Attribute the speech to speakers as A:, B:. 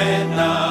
A: Amen.